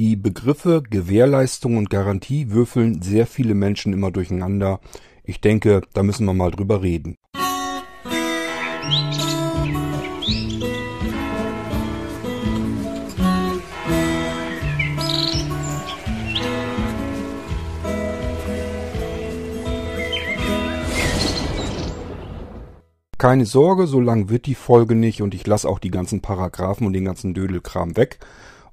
Die Begriffe Gewährleistung und Garantie würfeln sehr viele Menschen immer durcheinander. Ich denke, da müssen wir mal drüber reden. Keine Sorge, so lang wird die Folge nicht und ich lasse auch die ganzen Paragraphen und den ganzen Dödelkram weg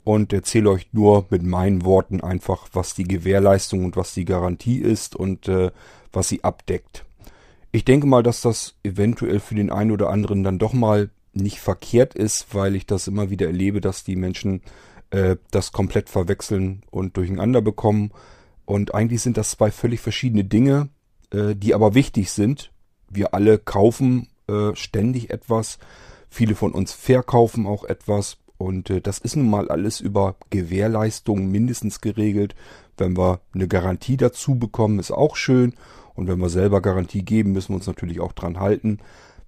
und erzähle euch nur mit meinen Worten einfach, was die Gewährleistung und was die Garantie ist und äh, was sie abdeckt. Ich denke mal, dass das eventuell für den einen oder anderen dann doch mal nicht verkehrt ist, weil ich das immer wieder erlebe, dass die Menschen äh, das komplett verwechseln und durcheinander bekommen. Und eigentlich sind das zwei völlig verschiedene Dinge, äh, die aber wichtig sind. Wir alle kaufen äh, ständig etwas. Viele von uns verkaufen auch etwas. Und äh, das ist nun mal alles über Gewährleistung mindestens geregelt. Wenn wir eine Garantie dazu bekommen, ist auch schön. Und wenn wir selber Garantie geben, müssen wir uns natürlich auch dran halten.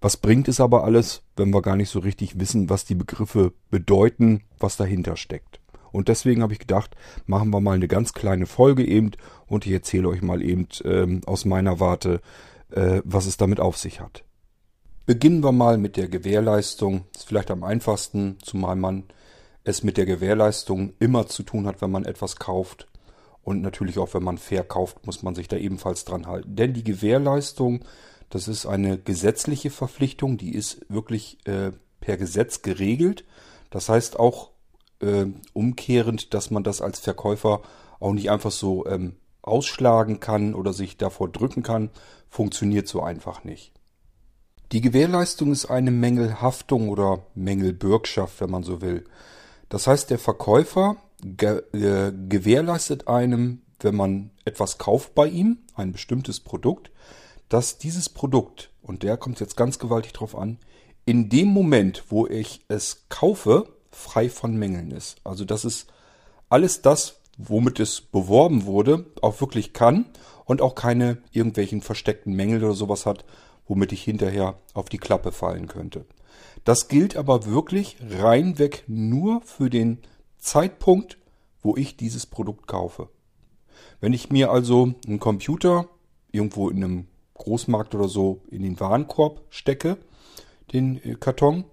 Was bringt es aber alles, wenn wir gar nicht so richtig wissen, was die Begriffe bedeuten, was dahinter steckt? Und deswegen habe ich gedacht, machen wir mal eine ganz kleine Folge eben und ich erzähle euch mal eben ähm, aus meiner Warte, äh, was es damit auf sich hat. Beginnen wir mal mit der Gewährleistung. Das ist vielleicht am einfachsten, zumal man es mit der Gewährleistung immer zu tun hat, wenn man etwas kauft. Und natürlich auch, wenn man verkauft, muss man sich da ebenfalls dran halten. Denn die Gewährleistung, das ist eine gesetzliche Verpflichtung, die ist wirklich äh, per Gesetz geregelt. Das heißt auch äh, umkehrend, dass man das als Verkäufer auch nicht einfach so ähm, ausschlagen kann oder sich davor drücken kann, funktioniert so einfach nicht. Die Gewährleistung ist eine Mängelhaftung oder Mängelbürgschaft, wenn man so will. Das heißt, der Verkäufer ge äh, gewährleistet einem, wenn man etwas kauft bei ihm, ein bestimmtes Produkt, dass dieses Produkt, und der kommt jetzt ganz gewaltig drauf an, in dem Moment, wo ich es kaufe, frei von Mängeln ist. Also dass es alles das, womit es beworben wurde, auch wirklich kann und auch keine irgendwelchen versteckten Mängel oder sowas hat, womit ich hinterher auf die Klappe fallen könnte. Das gilt aber wirklich reinweg nur für den Zeitpunkt, wo ich dieses Produkt kaufe. Wenn ich mir also einen Computer irgendwo in einem Großmarkt oder so in den Warenkorb stecke, den äh, Karton,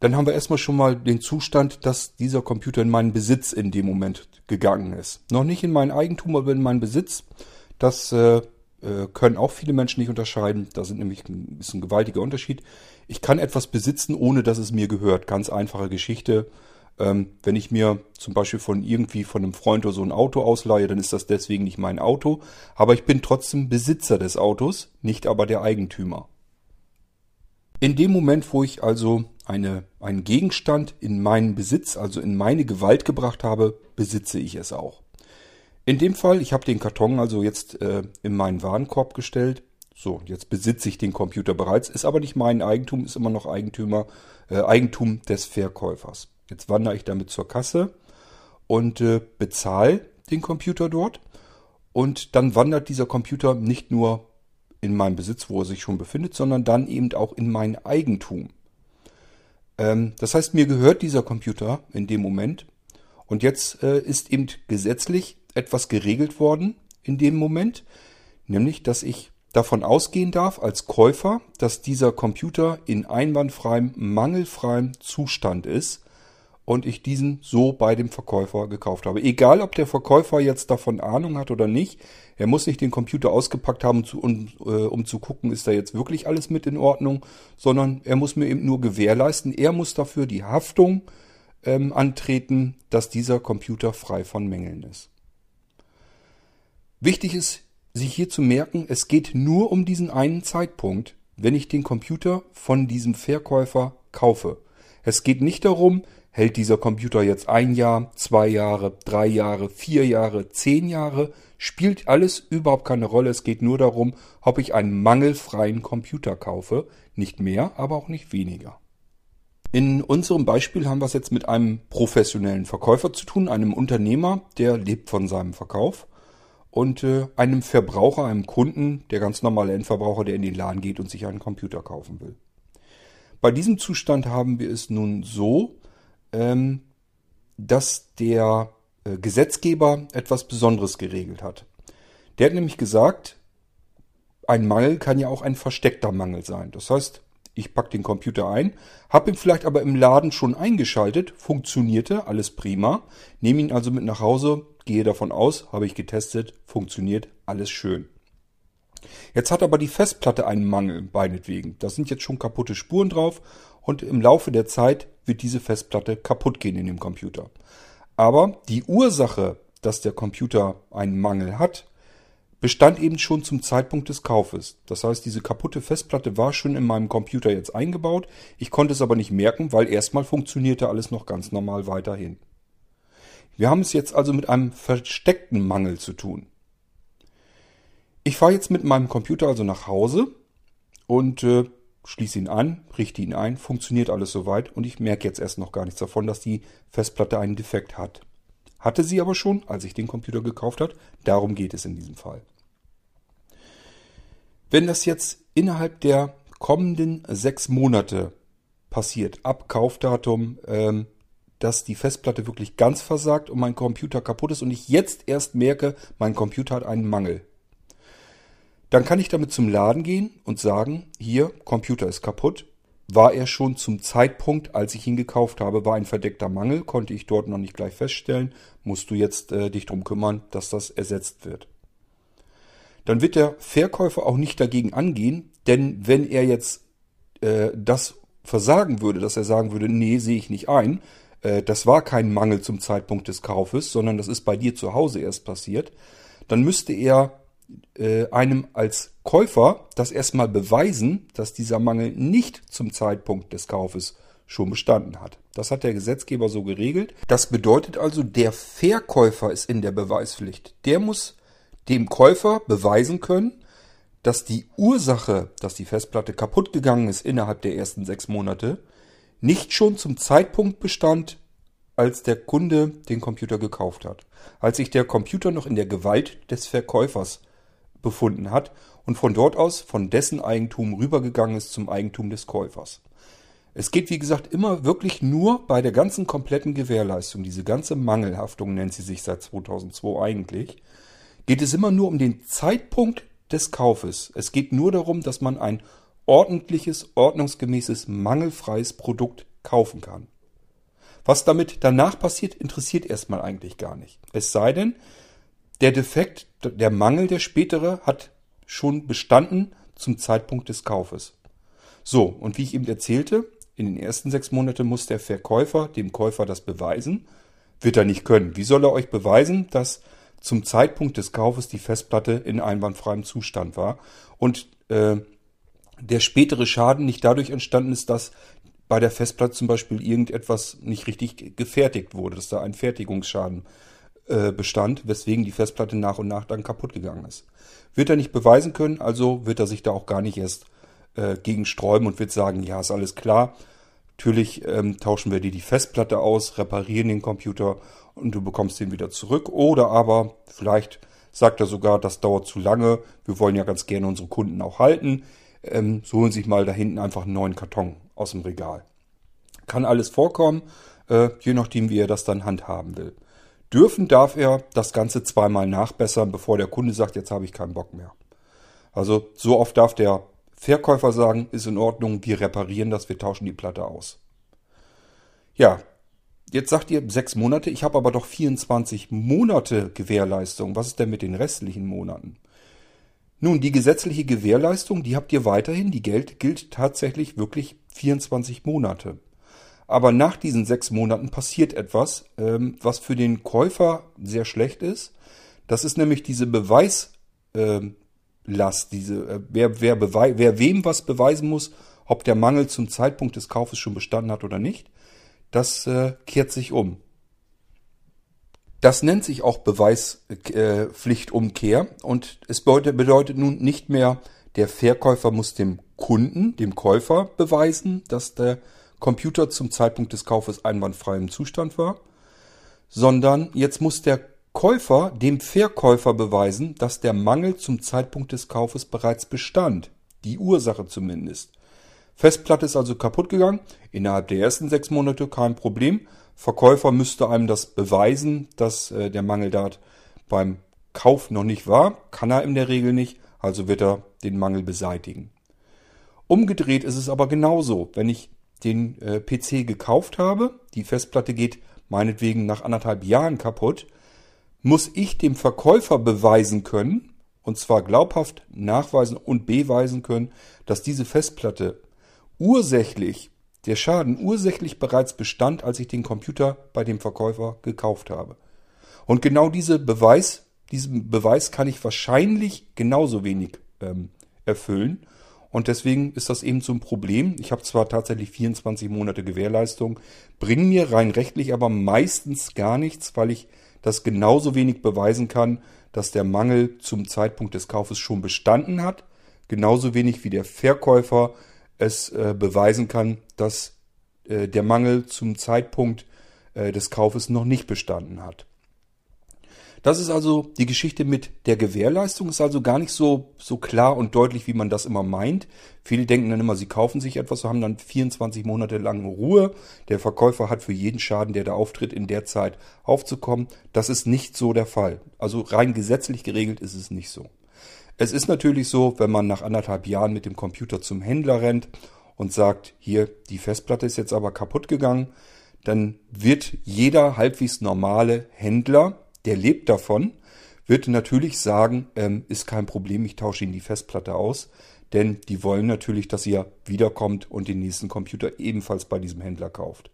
dann haben wir erstmal schon mal den Zustand, dass dieser Computer in meinen Besitz in dem Moment gegangen ist. Noch nicht in mein Eigentum, aber in meinen Besitz. Das äh, äh, können auch viele Menschen nicht unterscheiden. Da sind nämlich ein, ist gewaltiger Unterschied. Ich kann etwas besitzen, ohne dass es mir gehört. Ganz einfache Geschichte. Ähm, wenn ich mir zum Beispiel von irgendwie von einem Freund oder so ein Auto ausleihe, dann ist das deswegen nicht mein Auto. Aber ich bin trotzdem Besitzer des Autos, nicht aber der Eigentümer. In dem Moment, wo ich also eine, einen Gegenstand in meinen Besitz, also in meine Gewalt gebracht habe, besitze ich es auch. In dem Fall, ich habe den Karton also jetzt äh, in meinen Warenkorb gestellt. So, jetzt besitze ich den Computer bereits, ist aber nicht mein Eigentum, ist immer noch Eigentümer, äh, Eigentum des Verkäufers. Jetzt wandere ich damit zur Kasse und äh, bezahle den Computer dort. Und dann wandert dieser Computer nicht nur in meinen Besitz, wo er sich schon befindet, sondern dann eben auch in mein Eigentum. Ähm, das heißt, mir gehört dieser Computer in dem Moment. Und jetzt äh, ist eben gesetzlich etwas geregelt worden in dem Moment, nämlich dass ich davon ausgehen darf als Käufer, dass dieser Computer in einwandfreiem, mangelfreiem Zustand ist und ich diesen so bei dem Verkäufer gekauft habe. Egal, ob der Verkäufer jetzt davon Ahnung hat oder nicht, er muss nicht den Computer ausgepackt haben, um, äh, um zu gucken, ist da jetzt wirklich alles mit in Ordnung, sondern er muss mir eben nur gewährleisten, er muss dafür die Haftung ähm, antreten, dass dieser Computer frei von Mängeln ist. Wichtig ist, sich hier zu merken, es geht nur um diesen einen Zeitpunkt, wenn ich den Computer von diesem Verkäufer kaufe. Es geht nicht darum, hält dieser Computer jetzt ein Jahr, zwei Jahre, drei Jahre, vier Jahre, zehn Jahre, spielt alles überhaupt keine Rolle. Es geht nur darum, ob ich einen mangelfreien Computer kaufe. Nicht mehr, aber auch nicht weniger. In unserem Beispiel haben wir es jetzt mit einem professionellen Verkäufer zu tun, einem Unternehmer, der lebt von seinem Verkauf und äh, einem Verbraucher, einem Kunden, der ganz normale Endverbraucher, der in den Laden geht und sich einen Computer kaufen will. Bei diesem Zustand haben wir es nun so, ähm, dass der äh, Gesetzgeber etwas Besonderes geregelt hat. Der hat nämlich gesagt, ein Mangel kann ja auch ein versteckter Mangel sein. Das heißt, ich packe den Computer ein, habe ihn vielleicht aber im Laden schon eingeschaltet, funktionierte, alles prima, nehme ihn also mit nach Hause, gehe davon aus, habe ich getestet, funktioniert, alles schön. Jetzt hat aber die Festplatte einen Mangel, meinetwegen. Da sind jetzt schon kaputte Spuren drauf und im Laufe der Zeit wird diese Festplatte kaputt gehen in dem Computer. Aber die Ursache, dass der Computer einen Mangel hat, bestand eben schon zum Zeitpunkt des Kaufes. Das heißt, diese kaputte Festplatte war schon in meinem Computer jetzt eingebaut. Ich konnte es aber nicht merken, weil erstmal funktionierte alles noch ganz normal weiterhin. Wir haben es jetzt also mit einem versteckten Mangel zu tun. Ich fahre jetzt mit meinem Computer also nach Hause und äh, schließe ihn an, richte ihn ein, funktioniert alles soweit und ich merke jetzt erst noch gar nichts davon, dass die Festplatte einen Defekt hat. Hatte sie aber schon, als ich den Computer gekauft habe. Darum geht es in diesem Fall. Wenn das jetzt innerhalb der kommenden sechs Monate passiert, ab Kaufdatum, ähm, dass die Festplatte wirklich ganz versagt und mein Computer kaputt ist und ich jetzt erst merke, mein Computer hat einen Mangel, dann kann ich damit zum Laden gehen und sagen, hier, Computer ist kaputt. War er schon zum Zeitpunkt, als ich ihn gekauft habe, war ein verdeckter Mangel, konnte ich dort noch nicht gleich feststellen, musst du jetzt äh, dich drum kümmern, dass das ersetzt wird dann wird der Verkäufer auch nicht dagegen angehen, denn wenn er jetzt äh, das versagen würde, dass er sagen würde, nee, sehe ich nicht ein, äh, das war kein Mangel zum Zeitpunkt des Kaufes, sondern das ist bei dir zu Hause erst passiert, dann müsste er äh, einem als Käufer das erstmal beweisen, dass dieser Mangel nicht zum Zeitpunkt des Kaufes schon bestanden hat. Das hat der Gesetzgeber so geregelt. Das bedeutet also, der Verkäufer ist in der Beweispflicht. Der muss dem Käufer beweisen können, dass die Ursache, dass die Festplatte kaputt gegangen ist innerhalb der ersten sechs Monate, nicht schon zum Zeitpunkt bestand, als der Kunde den Computer gekauft hat. Als sich der Computer noch in der Gewalt des Verkäufers befunden hat und von dort aus von dessen Eigentum rübergegangen ist zum Eigentum des Käufers. Es geht, wie gesagt, immer wirklich nur bei der ganzen kompletten Gewährleistung, diese ganze Mangelhaftung nennt sie sich seit 2002 eigentlich, geht es immer nur um den Zeitpunkt des Kaufes. Es geht nur darum, dass man ein ordentliches, ordnungsgemäßes, mangelfreies Produkt kaufen kann. Was damit danach passiert, interessiert erstmal eigentlich gar nicht. Es sei denn, der Defekt, der Mangel, der spätere, hat schon bestanden zum Zeitpunkt des Kaufes. So, und wie ich eben erzählte, in den ersten sechs Monaten muss der Verkäufer dem Käufer das beweisen. Wird er nicht können. Wie soll er euch beweisen, dass zum Zeitpunkt des Kaufes die Festplatte in einwandfreiem Zustand war und äh, der spätere Schaden nicht dadurch entstanden ist, dass bei der Festplatte zum Beispiel irgendetwas nicht richtig gefertigt wurde, dass da ein Fertigungsschaden äh, bestand, weswegen die Festplatte nach und nach dann kaputt gegangen ist. Wird er nicht beweisen können, also wird er sich da auch gar nicht erst äh, gegen sträuben und wird sagen, ja, ist alles klar. Natürlich ähm, tauschen wir dir die Festplatte aus, reparieren den Computer und du bekommst den wieder zurück. Oder aber vielleicht sagt er sogar, das dauert zu lange. Wir wollen ja ganz gerne unsere Kunden auch halten. Ähm, so holen sich mal da hinten einfach einen neuen Karton aus dem Regal. Kann alles vorkommen, äh, je nachdem, wie er das dann handhaben will. Dürfen darf er das Ganze zweimal nachbessern, bevor der Kunde sagt, jetzt habe ich keinen Bock mehr. Also so oft darf der Verkäufer sagen, ist in Ordnung, wir reparieren das, wir tauschen die Platte aus. Ja, Jetzt sagt ihr sechs Monate, ich habe aber doch 24 Monate Gewährleistung. Was ist denn mit den restlichen Monaten? Nun, die gesetzliche Gewährleistung, die habt ihr weiterhin, die Geld gilt tatsächlich wirklich 24 Monate. Aber nach diesen sechs Monaten passiert etwas, ähm, was für den Käufer sehr schlecht ist. Das ist nämlich diese Beweislast, ähm, diese, äh, wer, wer, wer wem was beweisen muss, ob der Mangel zum Zeitpunkt des Kaufes schon bestanden hat oder nicht das äh, kehrt sich um. Das nennt sich auch Beweispflichtumkehr und es bedeutet nun nicht mehr, der Verkäufer muss dem Kunden, dem Käufer beweisen, dass der Computer zum Zeitpunkt des Kaufes einwandfrei im Zustand war, sondern jetzt muss der Käufer dem Verkäufer beweisen, dass der Mangel zum Zeitpunkt des Kaufes bereits bestand. Die Ursache zumindest. Festplatte ist also kaputt gegangen. Innerhalb der ersten sechs Monate kein Problem. Verkäufer müsste einem das beweisen, dass äh, der Mangel dort beim Kauf noch nicht war. Kann er in der Regel nicht, also wird er den Mangel beseitigen. Umgedreht ist es aber genauso. Wenn ich den äh, PC gekauft habe, die Festplatte geht meinetwegen nach anderthalb Jahren kaputt, muss ich dem Verkäufer beweisen können, und zwar glaubhaft nachweisen und beweisen können, dass diese Festplatte ursächlich, der Schaden ursächlich bereits bestand, als ich den Computer bei dem Verkäufer gekauft habe. Und genau diese Beweis, diesen Beweis kann ich wahrscheinlich genauso wenig ähm, erfüllen. Und deswegen ist das eben so ein Problem. Ich habe zwar tatsächlich 24 Monate Gewährleistung, bringen mir rein rechtlich aber meistens gar nichts, weil ich das genauso wenig beweisen kann, dass der Mangel zum Zeitpunkt des Kaufes schon bestanden hat, genauso wenig wie der Verkäufer es äh, beweisen kann, dass äh, der Mangel zum Zeitpunkt äh, des Kaufes noch nicht bestanden hat. Das ist also die Geschichte mit der Gewährleistung, ist also gar nicht so, so klar und deutlich, wie man das immer meint. Viele denken dann immer, sie kaufen sich etwas, haben dann 24 Monate lang Ruhe. Der Verkäufer hat für jeden Schaden, der da auftritt, in der Zeit aufzukommen. Das ist nicht so der Fall. Also rein gesetzlich geregelt ist es nicht so. Es ist natürlich so, wenn man nach anderthalb Jahren mit dem Computer zum Händler rennt und sagt, hier, die Festplatte ist jetzt aber kaputt gegangen, dann wird jeder halbwegs normale Händler der lebt davon, wird natürlich sagen, ähm, ist kein Problem, ich tausche Ihnen die Festplatte aus, denn die wollen natürlich, dass ihr wiederkommt und den nächsten Computer ebenfalls bei diesem Händler kauft.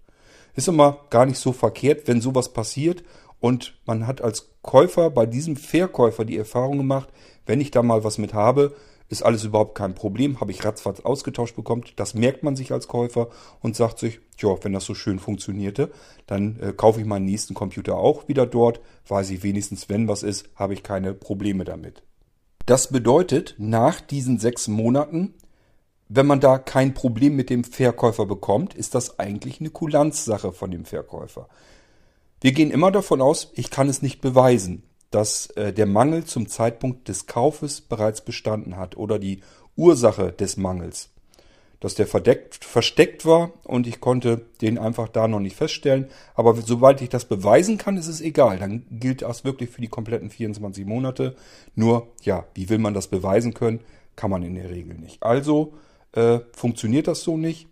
Ist immer gar nicht so verkehrt, wenn sowas passiert und man hat als Käufer bei diesem Verkäufer die Erfahrung gemacht, wenn ich da mal was mit habe, ist alles überhaupt kein Problem, habe ich ratzfatz ausgetauscht bekommen. Das merkt man sich als Käufer und sagt sich, ja, wenn das so schön funktionierte, dann äh, kaufe ich meinen nächsten Computer auch wieder dort, weiß ich wenigstens, wenn was ist, habe ich keine Probleme damit. Das bedeutet, nach diesen sechs Monaten, wenn man da kein Problem mit dem Verkäufer bekommt, ist das eigentlich eine Kulanzsache von dem Verkäufer. Wir gehen immer davon aus, ich kann es nicht beweisen dass äh, der Mangel zum Zeitpunkt des Kaufes bereits bestanden hat oder die Ursache des Mangels. Dass der verdeckt, versteckt war und ich konnte den einfach da noch nicht feststellen. Aber sobald ich das beweisen kann, ist es egal. Dann gilt das wirklich für die kompletten 24 Monate. Nur, ja, wie will man das beweisen können? Kann man in der Regel nicht. Also äh, funktioniert das so nicht.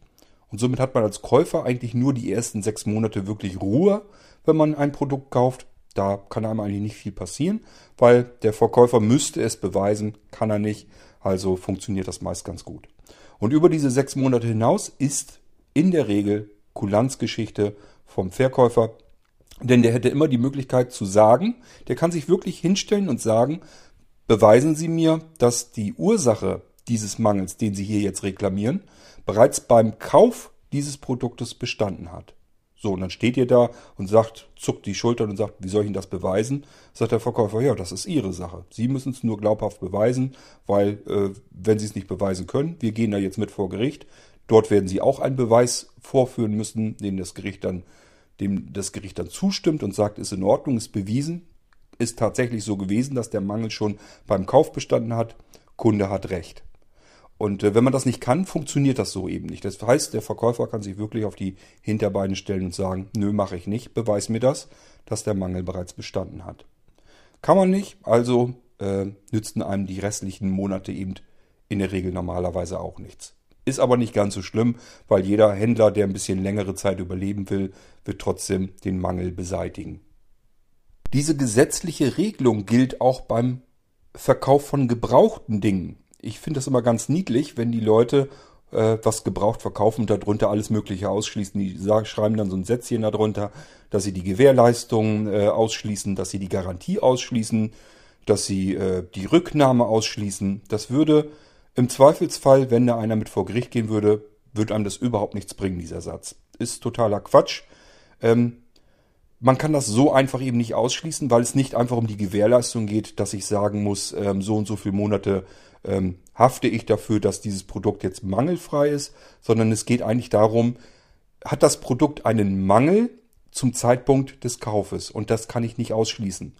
Und somit hat man als Käufer eigentlich nur die ersten sechs Monate wirklich Ruhe, wenn man ein Produkt kauft. Da kann einem eigentlich nicht viel passieren, weil der Verkäufer müsste es beweisen, kann er nicht. Also funktioniert das meist ganz gut. Und über diese sechs Monate hinaus ist in der Regel Kulanzgeschichte vom Verkäufer. Denn der hätte immer die Möglichkeit zu sagen, der kann sich wirklich hinstellen und sagen, beweisen Sie mir, dass die Ursache dieses Mangels, den Sie hier jetzt reklamieren, bereits beim Kauf dieses Produktes bestanden hat. So, und dann steht ihr da und sagt, zuckt die Schultern und sagt, wie soll ich Ihnen das beweisen? Sagt der Verkäufer, ja, das ist Ihre Sache. Sie müssen es nur glaubhaft beweisen, weil äh, wenn Sie es nicht beweisen können, wir gehen da jetzt mit vor Gericht. Dort werden Sie auch einen Beweis vorführen müssen, den das Gericht dann, dem das Gericht dann zustimmt und sagt, ist in Ordnung, ist bewiesen, ist tatsächlich so gewesen, dass der Mangel schon beim Kauf bestanden hat. Kunde hat Recht. Und äh, wenn man das nicht kann, funktioniert das so eben nicht. Das heißt, der Verkäufer kann sich wirklich auf die Hinterbeine stellen und sagen, nö, mache ich nicht, beweis mir das, dass der Mangel bereits bestanden hat. Kann man nicht, also äh, nützten einem die restlichen Monate eben in der Regel normalerweise auch nichts. Ist aber nicht ganz so schlimm, weil jeder Händler, der ein bisschen längere Zeit überleben will, wird trotzdem den Mangel beseitigen. Diese gesetzliche Regelung gilt auch beim Verkauf von gebrauchten Dingen ich finde das immer ganz niedlich, wenn die Leute äh, was gebraucht verkaufen und darunter alles Mögliche ausschließen. Die sagen, schreiben dann so ein Sätzchen darunter, dass sie die Gewährleistung äh, ausschließen, dass sie die Garantie ausschließen, dass sie äh, die Rücknahme ausschließen. Das würde im Zweifelsfall, wenn da einer mit vor Gericht gehen würde, würde einem das überhaupt nichts bringen, dieser Satz. Ist totaler Quatsch. Ähm, man kann das so einfach eben nicht ausschließen, weil es nicht einfach um die Gewährleistung geht, dass ich sagen muss, ähm, so und so viele Monate ähm, hafte ich dafür, dass dieses Produkt jetzt mangelfrei ist, sondern es geht eigentlich darum, hat das Produkt einen Mangel zum Zeitpunkt des Kaufes und das kann ich nicht ausschließen.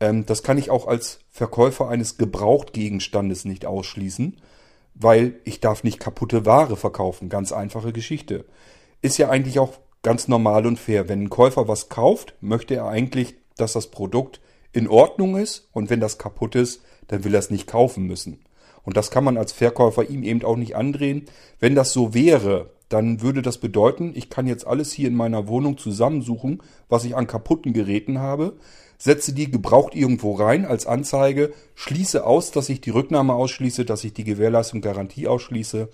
Ähm, das kann ich auch als Verkäufer eines Gebrauchtgegenstandes nicht ausschließen, weil ich darf nicht kaputte Ware verkaufen. Ganz einfache Geschichte. Ist ja eigentlich auch ganz normal und fair. Wenn ein Käufer was kauft, möchte er eigentlich, dass das Produkt in Ordnung ist und wenn das kaputt ist, dann will er es nicht kaufen müssen. Und das kann man als Verkäufer ihm eben auch nicht andrehen. Wenn das so wäre, dann würde das bedeuten, ich kann jetzt alles hier in meiner Wohnung zusammensuchen, was ich an kaputten Geräten habe, setze die gebraucht irgendwo rein als Anzeige, schließe aus, dass ich die Rücknahme ausschließe, dass ich die Gewährleistung Garantie ausschließe,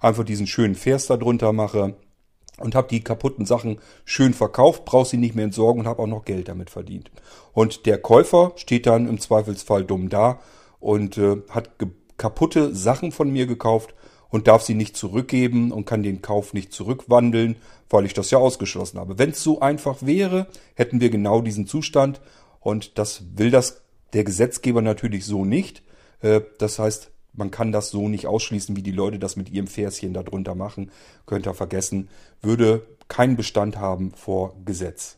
einfach diesen schönen Vers darunter mache und habe die kaputten Sachen schön verkauft, brauche sie nicht mehr entsorgen und habe auch noch Geld damit verdient. Und der Käufer steht dann im Zweifelsfall dumm da und äh, hat kaputte Sachen von mir gekauft und darf sie nicht zurückgeben und kann den Kauf nicht zurückwandeln, weil ich das ja ausgeschlossen habe. Wenn es so einfach wäre, hätten wir genau diesen Zustand und das will das der Gesetzgeber natürlich so nicht. Äh, das heißt, man kann das so nicht ausschließen, wie die Leute das mit ihrem Verschen darunter machen. Könnt ihr vergessen. Würde keinen Bestand haben vor Gesetz.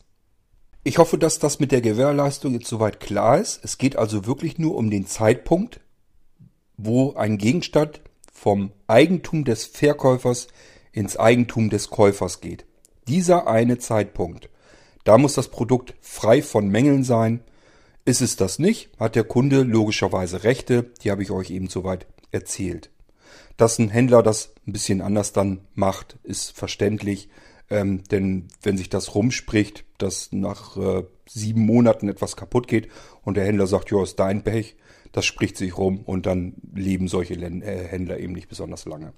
Ich hoffe, dass das mit der Gewährleistung jetzt soweit klar ist. Es geht also wirklich nur um den Zeitpunkt, wo ein Gegenstand vom Eigentum des Verkäufers ins Eigentum des Käufers geht. Dieser eine Zeitpunkt. Da muss das Produkt frei von Mängeln sein. Ist es das nicht, hat der Kunde logischerweise Rechte, die habe ich euch eben soweit erzählt. Dass ein Händler das ein bisschen anders dann macht, ist verständlich, ähm, denn wenn sich das rumspricht, dass nach äh, sieben Monaten etwas kaputt geht und der Händler sagt, ja, ist dein Pech, das spricht sich rum und dann leben solche äh, Händler eben nicht besonders lange.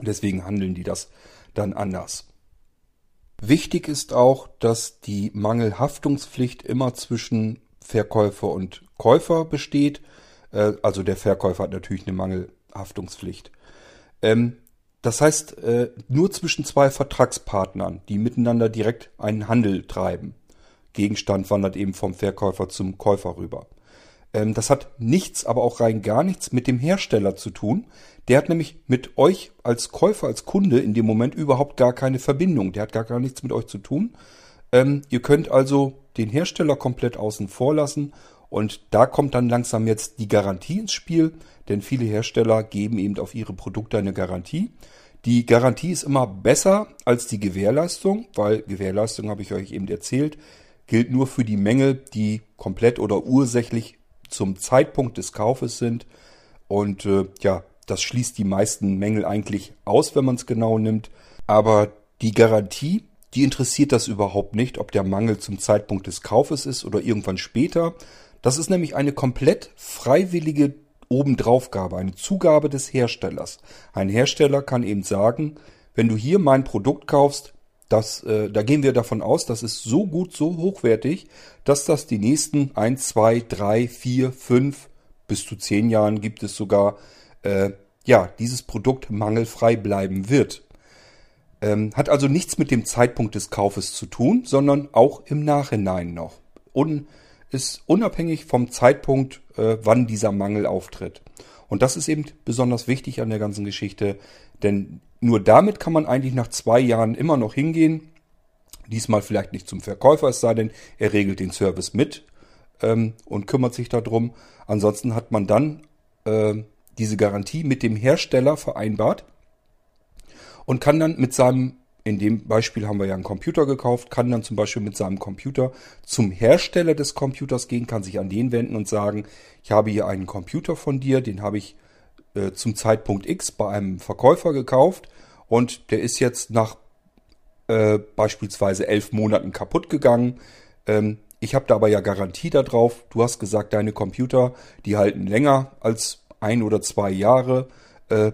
Deswegen handeln die das dann anders. Wichtig ist auch, dass die Mangelhaftungspflicht immer zwischen Verkäufer und Käufer besteht. Äh, also der Verkäufer hat natürlich eine Mangelhaftungspflicht. Ähm, das heißt, äh, nur zwischen zwei Vertragspartnern, die miteinander direkt einen Handel treiben. Gegenstand wandert eben vom Verkäufer zum Käufer rüber. Ähm, das hat nichts, aber auch rein gar nichts mit dem Hersteller zu tun. Der hat nämlich mit euch als Käufer, als Kunde in dem Moment überhaupt gar keine Verbindung. Der hat gar, gar nichts mit euch zu tun. Ähm, ihr könnt also den Hersteller komplett außen vor lassen und da kommt dann langsam jetzt die Garantie ins Spiel, denn viele Hersteller geben eben auf ihre Produkte eine Garantie. Die Garantie ist immer besser als die Gewährleistung, weil Gewährleistung, habe ich euch eben erzählt, gilt nur für die Mängel, die komplett oder ursächlich zum Zeitpunkt des Kaufes sind. Und äh, ja, das schließt die meisten Mängel eigentlich aus, wenn man es genau nimmt. Aber die Garantie, die interessiert das überhaupt nicht, ob der Mangel zum Zeitpunkt des Kaufes ist oder irgendwann später. Das ist nämlich eine komplett freiwillige Obendraufgabe, eine Zugabe des Herstellers. Ein Hersteller kann eben sagen, wenn du hier mein Produkt kaufst, das, äh, da gehen wir davon aus, das ist so gut, so hochwertig, dass das die nächsten 1, 2, 3, 4, 5 bis zu 10 Jahren gibt es sogar, äh, ja, dieses Produkt mangelfrei bleiben wird. Ähm, hat also nichts mit dem Zeitpunkt des Kaufes zu tun, sondern auch im Nachhinein noch. Und ist unabhängig vom Zeitpunkt, äh, wann dieser Mangel auftritt. Und das ist eben besonders wichtig an der ganzen Geschichte, denn nur damit kann man eigentlich nach zwei Jahren immer noch hingehen. Diesmal vielleicht nicht zum Verkäufer, es sei denn, er regelt den Service mit ähm, und kümmert sich darum. Ansonsten hat man dann äh, diese Garantie mit dem Hersteller vereinbart und kann dann mit seinem, in dem Beispiel haben wir ja einen Computer gekauft, kann dann zum Beispiel mit seinem Computer zum Hersteller des Computers gehen, kann sich an den wenden und sagen, ich habe hier einen Computer von dir, den habe ich äh, zum Zeitpunkt X bei einem Verkäufer gekauft und der ist jetzt nach äh, beispielsweise elf Monaten kaputt gegangen. Ähm, ich habe da aber ja Garantie darauf. Du hast gesagt, deine Computer, die halten länger als ein oder zwei Jahre. Äh,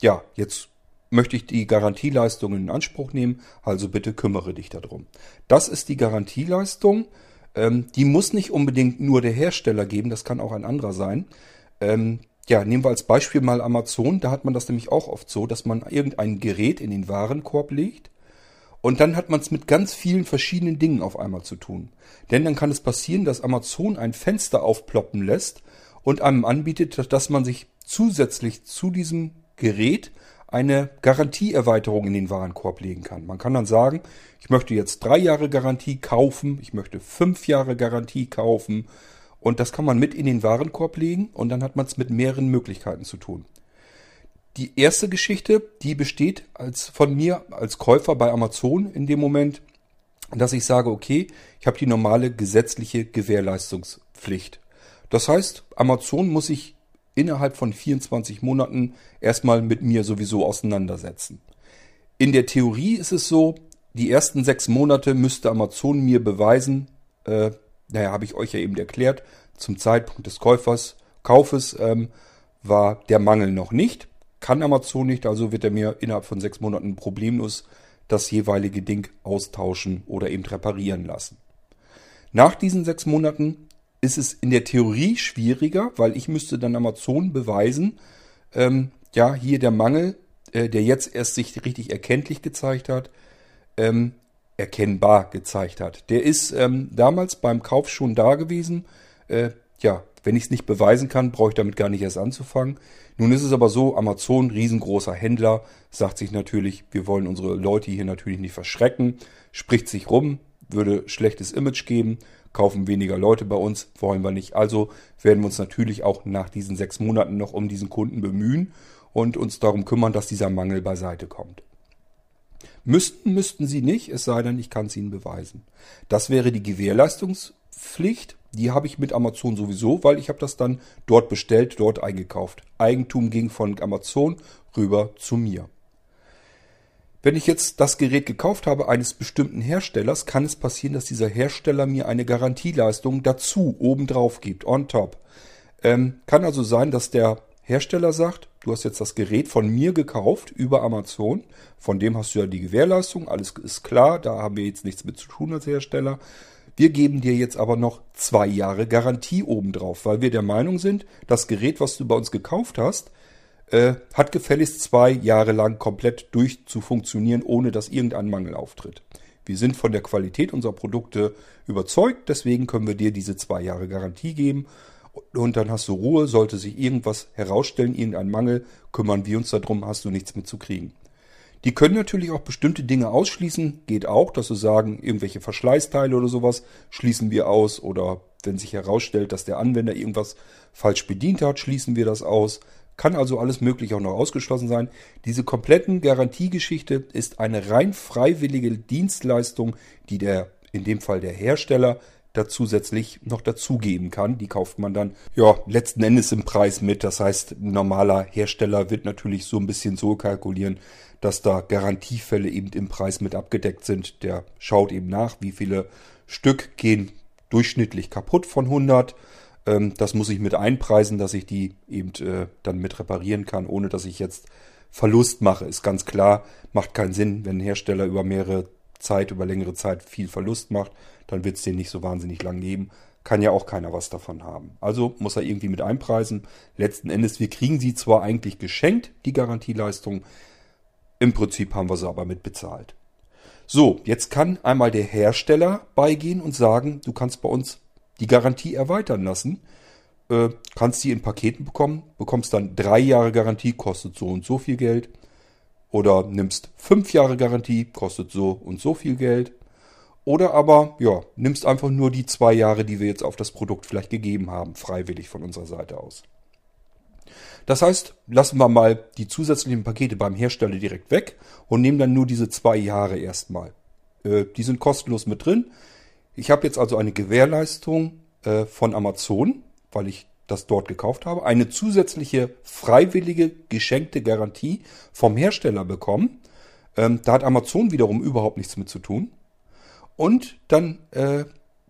ja, jetzt möchte ich die Garantieleistung in Anspruch nehmen, also bitte kümmere dich darum. Das ist die Garantieleistung. Ähm, die muss nicht unbedingt nur der Hersteller geben, das kann auch ein anderer sein. Ähm, ja, nehmen wir als Beispiel mal Amazon. Da hat man das nämlich auch oft so, dass man irgendein Gerät in den Warenkorb legt und dann hat man es mit ganz vielen verschiedenen Dingen auf einmal zu tun. Denn dann kann es passieren, dass Amazon ein Fenster aufploppen lässt und einem anbietet, dass man sich zusätzlich zu diesem Gerät eine Garantieerweiterung in den Warenkorb legen kann. Man kann dann sagen, ich möchte jetzt drei Jahre Garantie kaufen, ich möchte fünf Jahre Garantie kaufen und das kann man mit in den Warenkorb legen und dann hat man es mit mehreren Möglichkeiten zu tun. Die erste Geschichte, die besteht als von mir als Käufer bei Amazon in dem Moment, dass ich sage, okay, ich habe die normale gesetzliche Gewährleistungspflicht. Das heißt, Amazon muss sich innerhalb von 24 Monaten erstmal mit mir sowieso auseinandersetzen. In der Theorie ist es so, die ersten sechs Monate müsste Amazon mir beweisen, äh, naja, habe ich euch ja eben erklärt, zum Zeitpunkt des Käufers, Kaufes ähm, war der Mangel noch nicht, kann Amazon nicht, also wird er mir innerhalb von sechs Monaten problemlos das jeweilige Ding austauschen oder eben reparieren lassen. Nach diesen sechs Monaten ist es in der Theorie schwieriger, weil ich müsste dann Amazon beweisen, ähm, ja, hier der Mangel, äh, der jetzt erst sich richtig erkenntlich gezeigt hat, ähm, erkennbar gezeigt hat. Der ist ähm, damals beim Kauf schon da gewesen. Äh, ja, wenn ich es nicht beweisen kann, brauche ich damit gar nicht erst anzufangen. Nun ist es aber so, Amazon, riesengroßer Händler, sagt sich natürlich, wir wollen unsere Leute hier natürlich nicht verschrecken, spricht sich rum, würde schlechtes Image geben, kaufen weniger Leute bei uns, wollen wir nicht. Also werden wir uns natürlich auch nach diesen sechs Monaten noch um diesen Kunden bemühen und uns darum kümmern, dass dieser Mangel beiseite kommt. Müssten, müssten sie nicht, es sei denn, ich kann es ihnen beweisen. Das wäre die Gewährleistungspflicht. Die habe ich mit Amazon sowieso, weil ich habe das dann dort bestellt, dort eingekauft. Eigentum ging von Amazon rüber zu mir. Wenn ich jetzt das Gerät gekauft habe eines bestimmten Herstellers, kann es passieren, dass dieser Hersteller mir eine Garantieleistung dazu obendrauf gibt, on top. Ähm, kann also sein, dass der Hersteller sagt, du hast jetzt das Gerät von mir gekauft über Amazon, von dem hast du ja die Gewährleistung, alles ist klar, da haben wir jetzt nichts mit zu tun als Hersteller. Wir geben dir jetzt aber noch zwei Jahre Garantie obendrauf, weil wir der Meinung sind, das Gerät, was du bei uns gekauft hast, äh, hat gefälligst zwei Jahre lang komplett durch zu funktionieren, ohne dass irgendein Mangel auftritt. Wir sind von der Qualität unserer Produkte überzeugt, deswegen können wir dir diese zwei Jahre Garantie geben und dann hast du Ruhe. Sollte sich irgendwas herausstellen, irgendein Mangel, kümmern wir uns darum, hast du nichts mit zu kriegen. Die können natürlich auch bestimmte Dinge ausschließen, geht auch, dass sie sagen, irgendwelche Verschleißteile oder sowas schließen wir aus oder wenn sich herausstellt, dass der Anwender irgendwas falsch bedient hat, schließen wir das aus. Kann also alles möglich auch noch ausgeschlossen sein. Diese kompletten Garantiegeschichte ist eine rein freiwillige Dienstleistung, die der, in dem Fall der Hersteller, da zusätzlich noch dazugeben kann. Die kauft man dann ja letzten Endes im Preis mit. Das heißt, ein normaler Hersteller wird natürlich so ein bisschen so kalkulieren, dass da Garantiefälle eben im Preis mit abgedeckt sind. Der schaut eben nach, wie viele Stück gehen durchschnittlich kaputt von 100. Ähm, das muss ich mit einpreisen, dass ich die eben äh, dann mit reparieren kann, ohne dass ich jetzt Verlust mache. Ist ganz klar, macht keinen Sinn, wenn ein Hersteller über mehrere Zeit, über längere Zeit viel Verlust macht, dann wird es den nicht so wahnsinnig lang geben. Kann ja auch keiner was davon haben. Also muss er irgendwie mit einpreisen. Letzten Endes, wir kriegen sie zwar eigentlich geschenkt, die Garantieleistung. Im Prinzip haben wir sie aber mit bezahlt. So, jetzt kann einmal der Hersteller beigehen und sagen, du kannst bei uns die Garantie erweitern lassen. Äh, kannst sie in Paketen bekommen, bekommst dann drei Jahre Garantie, kostet so und so viel Geld. Oder nimmst fünf Jahre Garantie, kostet so und so viel Geld. Oder aber, ja, nimmst einfach nur die zwei Jahre, die wir jetzt auf das Produkt vielleicht gegeben haben, freiwillig von unserer Seite aus. Das heißt, lassen wir mal die zusätzlichen Pakete beim Hersteller direkt weg und nehmen dann nur diese zwei Jahre erstmal. Äh, die sind kostenlos mit drin. Ich habe jetzt also eine Gewährleistung äh, von Amazon, weil ich das dort gekauft habe, eine zusätzliche freiwillige geschenkte Garantie vom Hersteller bekommen. Ähm, da hat Amazon wiederum überhaupt nichts mit zu tun. Und dann äh,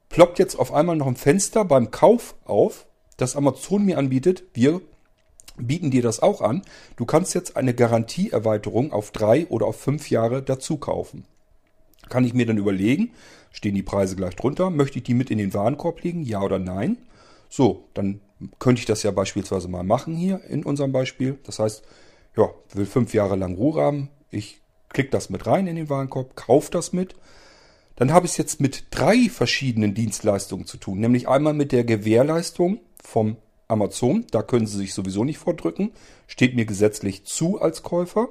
ploppt jetzt auf einmal noch ein Fenster beim Kauf auf, das Amazon mir anbietet. Wir bieten dir das auch an. Du kannst jetzt eine Garantieerweiterung auf drei oder auf fünf Jahre dazu kaufen. Kann ich mir dann überlegen, stehen die Preise gleich drunter, möchte ich die mit in den Warenkorb legen, ja oder nein? So, dann könnte ich das ja beispielsweise mal machen hier in unserem Beispiel. Das heißt, ja, will fünf Jahre lang Ruhe haben. Ich klicke das mit rein in den Warenkorb, kaufe das mit. Dann habe ich es jetzt mit drei verschiedenen Dienstleistungen zu tun. Nämlich einmal mit der Gewährleistung vom Amazon. Da können Sie sich sowieso nicht vordrücken. Steht mir gesetzlich zu als Käufer.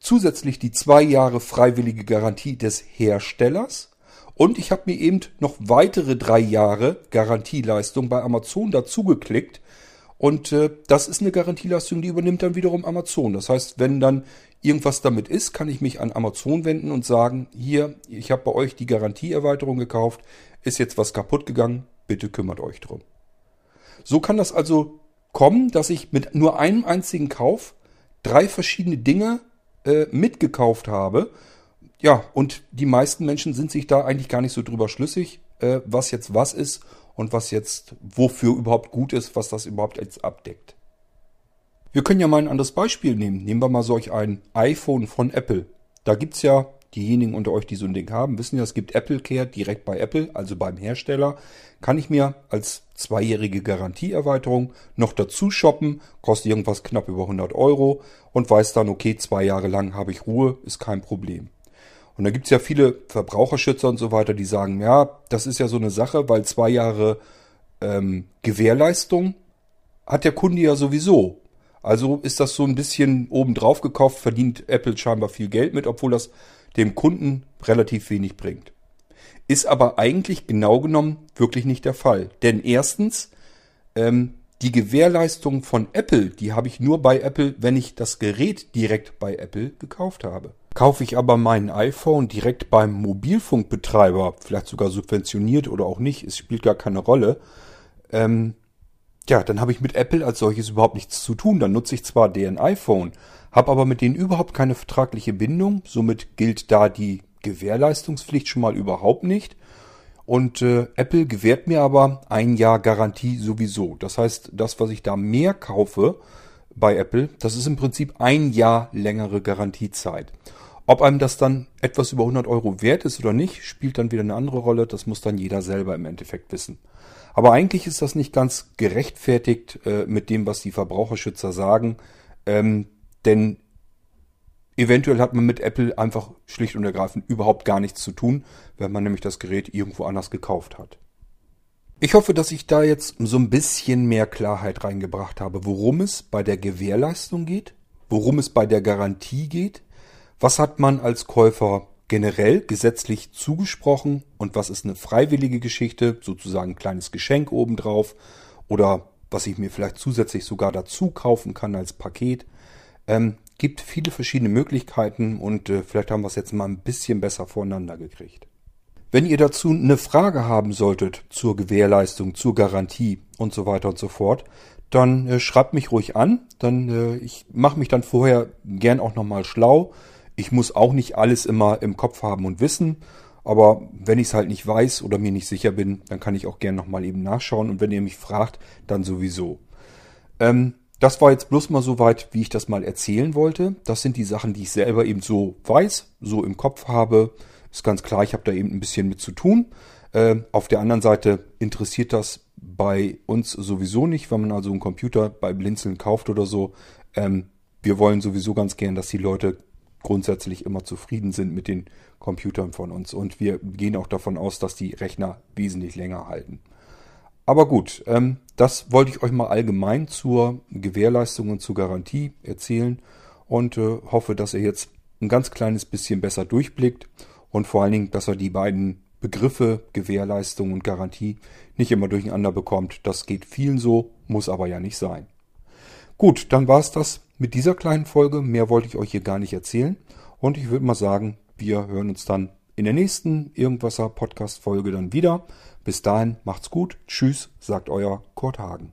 Zusätzlich die zwei Jahre freiwillige Garantie des Herstellers. Und ich habe mir eben noch weitere drei Jahre Garantieleistung bei Amazon dazugeklickt. Und äh, das ist eine Garantieleistung, die übernimmt dann wiederum Amazon. Das heißt, wenn dann irgendwas damit ist, kann ich mich an Amazon wenden und sagen, hier, ich habe bei euch die Garantieerweiterung gekauft, ist jetzt was kaputt gegangen, bitte kümmert euch drum. So kann das also kommen, dass ich mit nur einem einzigen Kauf drei verschiedene Dinge äh, mitgekauft habe. Ja, und die meisten Menschen sind sich da eigentlich gar nicht so drüber schlüssig, äh, was jetzt was ist und was jetzt wofür überhaupt gut ist, was das überhaupt jetzt abdeckt. Wir können ja mal ein anderes Beispiel nehmen. Nehmen wir mal solch ein iPhone von Apple. Da gibt's ja, diejenigen unter euch, die so ein Ding haben, wissen ja, es gibt Apple Care direkt bei Apple, also beim Hersteller. Kann ich mir als zweijährige Garantieerweiterung noch dazu shoppen, kostet irgendwas knapp über 100 Euro und weiß dann, okay, zwei Jahre lang habe ich Ruhe, ist kein Problem. Und da gibt's ja viele Verbraucherschützer und so weiter, die sagen, ja, das ist ja so eine Sache, weil zwei Jahre ähm, Gewährleistung hat der Kunde ja sowieso. Also ist das so ein bisschen obendrauf gekauft, verdient Apple scheinbar viel Geld mit, obwohl das dem Kunden relativ wenig bringt. Ist aber eigentlich genau genommen wirklich nicht der Fall. Denn erstens, ähm, die Gewährleistung von Apple, die habe ich nur bei Apple, wenn ich das Gerät direkt bei Apple gekauft habe. Kaufe ich aber mein iPhone direkt beim Mobilfunkbetreiber, vielleicht sogar subventioniert oder auch nicht, es spielt gar keine Rolle, ähm, ja, dann habe ich mit Apple als solches überhaupt nichts zu tun. Dann nutze ich zwar deren iPhone, habe aber mit denen überhaupt keine vertragliche Bindung. Somit gilt da die Gewährleistungspflicht schon mal überhaupt nicht. Und äh, Apple gewährt mir aber ein Jahr Garantie sowieso. Das heißt, das, was ich da mehr kaufe bei Apple, das ist im Prinzip ein Jahr längere Garantiezeit. Ob einem das dann etwas über 100 Euro wert ist oder nicht, spielt dann wieder eine andere Rolle. Das muss dann jeder selber im Endeffekt wissen. Aber eigentlich ist das nicht ganz gerechtfertigt äh, mit dem, was die Verbraucherschützer sagen. Ähm, denn eventuell hat man mit Apple einfach schlicht und ergreifend überhaupt gar nichts zu tun, wenn man nämlich das Gerät irgendwo anders gekauft hat. Ich hoffe, dass ich da jetzt so ein bisschen mehr Klarheit reingebracht habe, worum es bei der Gewährleistung geht, worum es bei der Garantie geht was hat man als Käufer generell gesetzlich zugesprochen und was ist eine freiwillige Geschichte, sozusagen ein kleines Geschenk obendrauf oder was ich mir vielleicht zusätzlich sogar dazu kaufen kann als Paket. Ähm, gibt viele verschiedene Möglichkeiten und äh, vielleicht haben wir es jetzt mal ein bisschen besser voreinander gekriegt. Wenn ihr dazu eine Frage haben solltet zur Gewährleistung, zur Garantie und so weiter und so fort, dann äh, schreibt mich ruhig an. Dann äh, ich mache mich dann vorher gern auch nochmal schlau ich muss auch nicht alles immer im Kopf haben und wissen. Aber wenn ich es halt nicht weiß oder mir nicht sicher bin, dann kann ich auch gerne nochmal eben nachschauen. Und wenn ihr mich fragt, dann sowieso. Ähm, das war jetzt bloß mal so weit, wie ich das mal erzählen wollte. Das sind die Sachen, die ich selber eben so weiß, so im Kopf habe. Ist ganz klar, ich habe da eben ein bisschen mit zu tun. Äh, auf der anderen Seite interessiert das bei uns sowieso nicht, wenn man also einen Computer bei Blinzeln kauft oder so. Ähm, wir wollen sowieso ganz gern, dass die Leute grundsätzlich immer zufrieden sind mit den Computern von uns. Und wir gehen auch davon aus, dass die Rechner wesentlich länger halten. Aber gut, ähm, das wollte ich euch mal allgemein zur Gewährleistung und zur Garantie erzählen und äh, hoffe, dass ihr jetzt ein ganz kleines bisschen besser durchblickt und vor allen Dingen, dass ihr die beiden Begriffe Gewährleistung und Garantie nicht immer durcheinander bekommt. Das geht vielen so, muss aber ja nicht sein. Gut, dann war es das mit dieser kleinen Folge. Mehr wollte ich euch hier gar nicht erzählen. Und ich würde mal sagen, wir hören uns dann in der nächsten Irgendwasser Podcast Folge dann wieder. Bis dahin macht's gut. Tschüss, sagt euer Kurt Hagen.